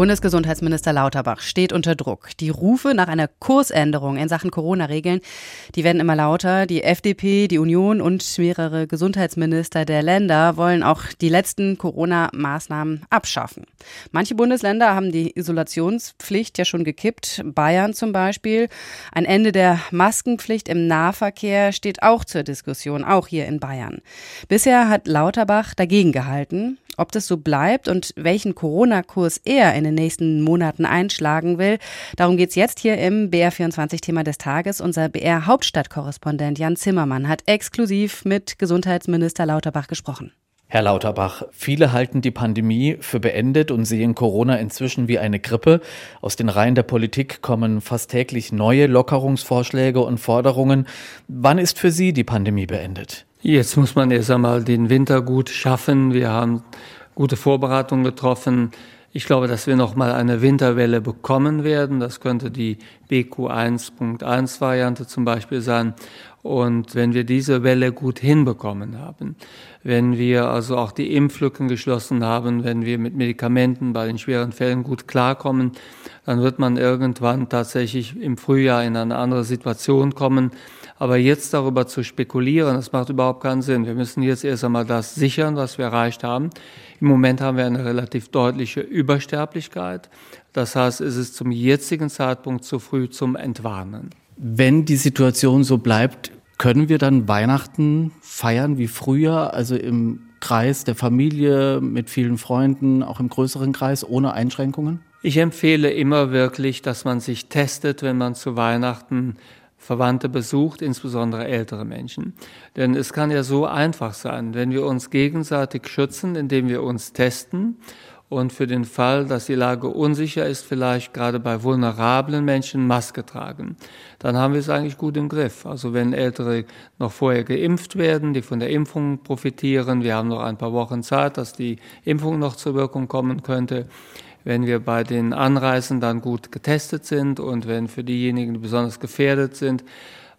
Bundesgesundheitsminister Lauterbach steht unter Druck. Die Rufe nach einer Kursänderung in Sachen Corona-Regeln, die werden immer lauter. Die FDP, die Union und mehrere Gesundheitsminister der Länder wollen auch die letzten Corona-Maßnahmen abschaffen. Manche Bundesländer haben die Isolationspflicht ja schon gekippt. Bayern zum Beispiel. Ein Ende der Maskenpflicht im Nahverkehr steht auch zur Diskussion, auch hier in Bayern. Bisher hat Lauterbach dagegen gehalten. Ob das so bleibt und welchen Corona-Kurs er in den nächsten Monaten einschlagen will, darum geht es jetzt hier im BR24-Thema des Tages. Unser BR-Hauptstadtkorrespondent Jan Zimmermann hat exklusiv mit Gesundheitsminister Lauterbach gesprochen. Herr Lauterbach, viele halten die Pandemie für beendet und sehen Corona inzwischen wie eine Grippe. Aus den Reihen der Politik kommen fast täglich neue Lockerungsvorschläge und Forderungen. Wann ist für Sie die Pandemie beendet? Jetzt muss man erst einmal den Winter gut schaffen. Wir haben gute Vorbereitungen getroffen. Ich glaube, dass wir noch mal eine Winterwelle bekommen werden. Das könnte die BQ1.1 Variante zum Beispiel sein. Und wenn wir diese Welle gut hinbekommen haben, wenn wir also auch die Impflücken geschlossen haben, wenn wir mit Medikamenten bei den schweren Fällen gut klarkommen, dann wird man irgendwann tatsächlich im Frühjahr in eine andere Situation kommen. Aber jetzt darüber zu spekulieren, das macht überhaupt keinen Sinn. Wir müssen jetzt erst einmal das sichern, was wir erreicht haben. Im Moment haben wir eine relativ deutliche Übersterblichkeit. Das heißt, es ist zum jetzigen Zeitpunkt zu früh zum Entwarnen. Wenn die Situation so bleibt, können wir dann Weihnachten feiern wie früher, also im Kreis der Familie, mit vielen Freunden, auch im größeren Kreis, ohne Einschränkungen? Ich empfehle immer wirklich, dass man sich testet, wenn man zu Weihnachten Verwandte besucht, insbesondere ältere Menschen. Denn es kann ja so einfach sein, wenn wir uns gegenseitig schützen, indem wir uns testen und für den Fall, dass die Lage unsicher ist, vielleicht gerade bei vulnerablen Menschen Maske tragen. Dann haben wir es eigentlich gut im Griff. Also wenn Ältere noch vorher geimpft werden, die von der Impfung profitieren, wir haben noch ein paar Wochen Zeit, dass die Impfung noch zur Wirkung kommen könnte wenn wir bei den Anreisen dann gut getestet sind und wenn für diejenigen, die besonders gefährdet sind,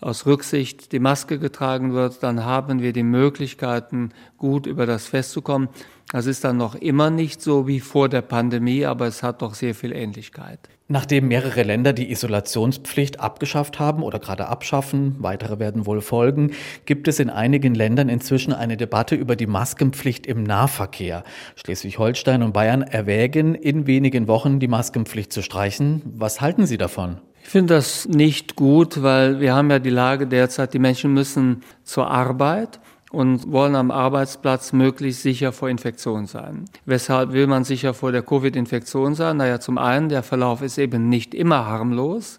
aus Rücksicht die Maske getragen wird, dann haben wir die Möglichkeiten, gut über das Fest zu kommen. Das ist dann noch immer nicht so wie vor der Pandemie, aber es hat doch sehr viel Ähnlichkeit. Nachdem mehrere Länder die Isolationspflicht abgeschafft haben oder gerade abschaffen, weitere werden wohl folgen, gibt es in einigen Ländern inzwischen eine Debatte über die Maskenpflicht im Nahverkehr. Schleswig-Holstein und Bayern erwägen, in wenigen Wochen die Maskenpflicht zu streichen. Was halten Sie davon? Ich finde das nicht gut, weil wir haben ja die Lage derzeit, die Menschen müssen zur Arbeit und wollen am Arbeitsplatz möglichst sicher vor Infektion sein. Weshalb will man sicher vor der Covid-Infektion sein? Naja, zum einen, der Verlauf ist eben nicht immer harmlos,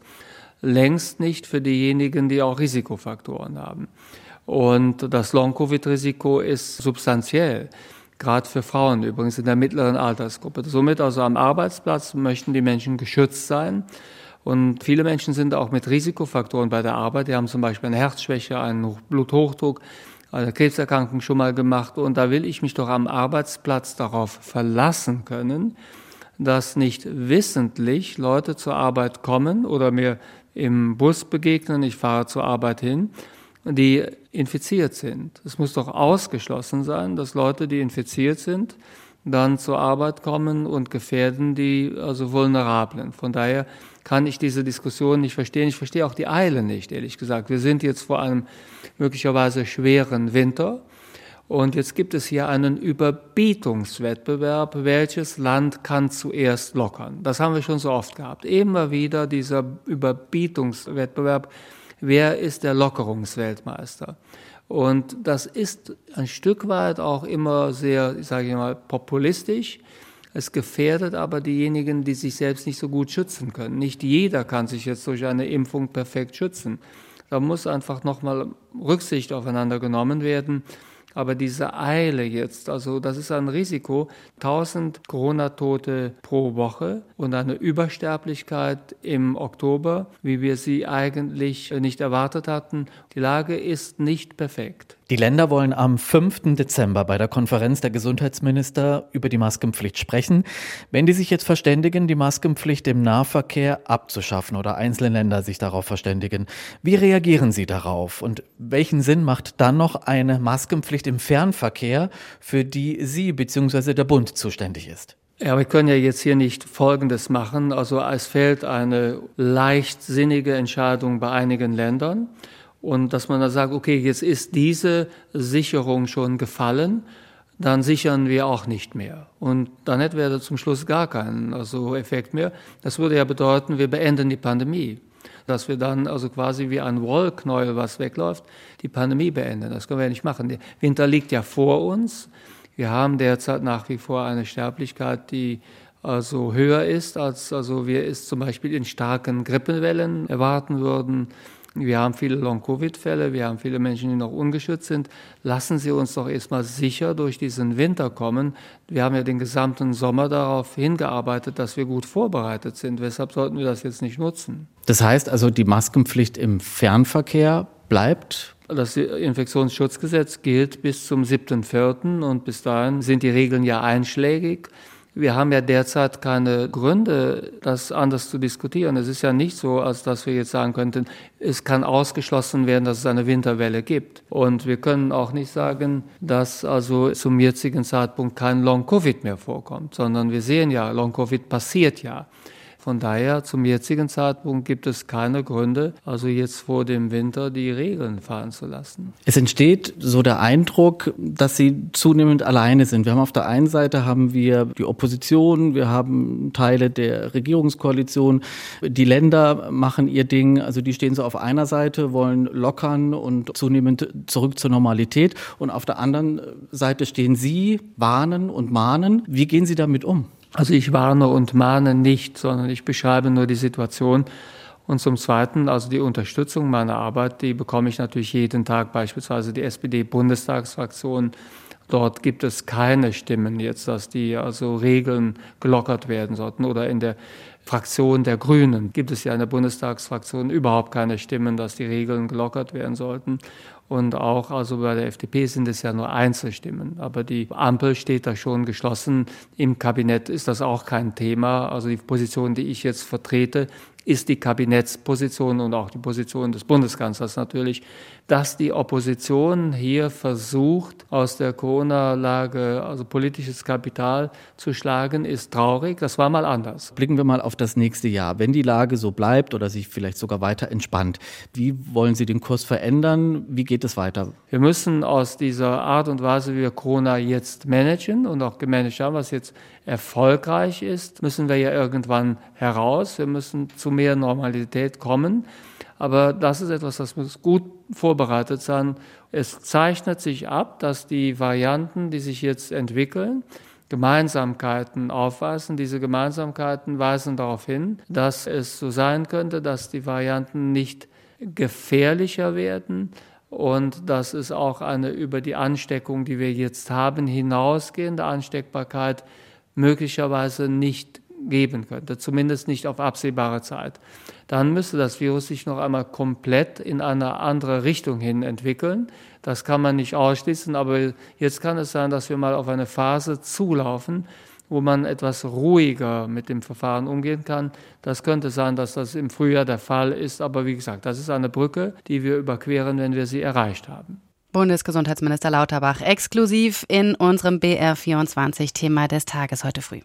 längst nicht für diejenigen, die auch Risikofaktoren haben. Und das Long-Covid-Risiko ist substanziell, gerade für Frauen übrigens in der mittleren Altersgruppe. Somit also am Arbeitsplatz möchten die Menschen geschützt sein. Und viele Menschen sind auch mit Risikofaktoren bei der Arbeit. Die haben zum Beispiel eine Herzschwäche, einen Bluthochdruck eine Krebserkrankung schon mal gemacht und da will ich mich doch am Arbeitsplatz darauf verlassen können, dass nicht wissentlich Leute zur Arbeit kommen oder mir im Bus begegnen, ich fahre zur Arbeit hin, die infiziert sind. Es muss doch ausgeschlossen sein, dass Leute, die infiziert sind, dann zur Arbeit kommen und gefährden die also Vulnerablen. Von daher kann ich diese Diskussion nicht verstehen. Ich verstehe auch die Eile nicht, ehrlich gesagt. Wir sind jetzt vor einem möglicherweise schweren Winter. Und jetzt gibt es hier einen Überbietungswettbewerb. Welches Land kann zuerst lockern? Das haben wir schon so oft gehabt. Immer wieder dieser Überbietungswettbewerb. Wer ist der Lockerungsweltmeister? Und das ist ein Stück weit auch immer sehr, sage ich mal, populistisch. Es gefährdet aber diejenigen, die sich selbst nicht so gut schützen können. Nicht jeder kann sich jetzt durch eine Impfung perfekt schützen. Da muss einfach nochmal Rücksicht aufeinander genommen werden. Aber diese Eile jetzt, also das ist ein Risiko, 1000 Corona-Tote pro Woche und eine Übersterblichkeit im Oktober, wie wir sie eigentlich nicht erwartet hatten. Die Lage ist nicht perfekt. Die Länder wollen am 5. Dezember bei der Konferenz der Gesundheitsminister über die Maskenpflicht sprechen. Wenn die sich jetzt verständigen, die Maskenpflicht im Nahverkehr abzuschaffen oder einzelne Länder sich darauf verständigen, wie reagieren Sie darauf? Und welchen Sinn macht dann noch eine Maskenpflicht im Fernverkehr, für die Sie bzw. der Bund zuständig ist? Ja, wir können ja jetzt hier nicht Folgendes machen. Also es fällt eine leichtsinnige Entscheidung bei einigen Ländern und dass man da sagt, okay, jetzt ist diese Sicherung schon gefallen, dann sichern wir auch nicht mehr. Und dann hätten wir zum Schluss gar keinen also Effekt mehr. Das würde ja bedeuten, wir beenden die Pandemie. Dass wir dann also quasi wie ein Wollknäuel, was wegläuft, die Pandemie beenden. Das können wir ja nicht machen. Der Winter liegt ja vor uns. Wir haben derzeit nach wie vor eine Sterblichkeit, die also höher ist, als also wir es zum Beispiel in starken Grippewellen erwarten würden. Wir haben viele Long-Covid-Fälle, wir haben viele Menschen, die noch ungeschützt sind. Lassen Sie uns doch erstmal sicher durch diesen Winter kommen. Wir haben ja den gesamten Sommer darauf hingearbeitet, dass wir gut vorbereitet sind. Weshalb sollten wir das jetzt nicht nutzen? Das heißt also, die Maskenpflicht im Fernverkehr bleibt? Das Infektionsschutzgesetz gilt bis zum 7.4. und bis dahin sind die Regeln ja einschlägig. Wir haben ja derzeit keine Gründe, das anders zu diskutieren. Es ist ja nicht so, als dass wir jetzt sagen könnten, es kann ausgeschlossen werden, dass es eine Winterwelle gibt. Und wir können auch nicht sagen, dass also zum jetzigen Zeitpunkt kein Long-Covid mehr vorkommt, sondern wir sehen ja, Long-Covid passiert ja. Von daher, zum jetzigen Zeitpunkt gibt es keine Gründe, also jetzt vor dem Winter die Regeln fahren zu lassen. Es entsteht so der Eindruck, dass Sie zunehmend alleine sind. Wir haben auf der einen Seite haben wir die Opposition, wir haben Teile der Regierungskoalition, die Länder machen ihr Ding, also die stehen so auf einer Seite, wollen lockern und zunehmend zurück zur Normalität und auf der anderen Seite stehen Sie, warnen und mahnen. Wie gehen Sie damit um? Also ich warne und mahne nicht, sondern ich beschreibe nur die Situation. Und zum Zweiten, also die Unterstützung meiner Arbeit, die bekomme ich natürlich jeden Tag, beispielsweise die SPD-Bundestagsfraktion. Dort gibt es keine Stimmen jetzt, dass die also Regeln gelockert werden sollten. Oder in der Fraktion der Grünen gibt es ja in der Bundestagsfraktion überhaupt keine Stimmen, dass die Regeln gelockert werden sollten. Und auch also bei der FDP sind es ja nur Einzelstimmen. Aber die Ampel steht da schon geschlossen. Im Kabinett ist das auch kein Thema. Also die Position, die ich jetzt vertrete, ist die Kabinettsposition und auch die Position des Bundeskanzlers natürlich, dass die Opposition hier versucht, aus der Corona-Lage also politisches Kapital zu schlagen, ist traurig. Das war mal anders. Blicken wir mal auf das nächste Jahr. Wenn die Lage so bleibt oder sich vielleicht sogar weiter entspannt, wie wollen Sie den Kurs verändern? Wie geht es weiter? Wir müssen aus dieser Art und Weise, wie wir Corona jetzt managen und auch gemanagt haben, was jetzt erfolgreich ist, müssen wir ja irgendwann heraus. Wir müssen zu mehr Normalität kommen. Aber das ist etwas, das muss gut vorbereitet sein. Es zeichnet sich ab, dass die Varianten, die sich jetzt entwickeln, Gemeinsamkeiten aufweisen. Diese Gemeinsamkeiten weisen darauf hin, dass es so sein könnte, dass die Varianten nicht gefährlicher werden und dass es auch eine über die Ansteckung, die wir jetzt haben, hinausgehende Ansteckbarkeit möglicherweise nicht geben könnte, zumindest nicht auf absehbare Zeit. Dann müsste das Virus sich noch einmal komplett in eine andere Richtung hin entwickeln. Das kann man nicht ausschließen, aber jetzt kann es sein, dass wir mal auf eine Phase zulaufen, wo man etwas ruhiger mit dem Verfahren umgehen kann. Das könnte sein, dass das im Frühjahr der Fall ist, aber wie gesagt, das ist eine Brücke, die wir überqueren, wenn wir sie erreicht haben. Bundesgesundheitsminister Lauterbach exklusiv in unserem BR24 Thema des Tages heute früh.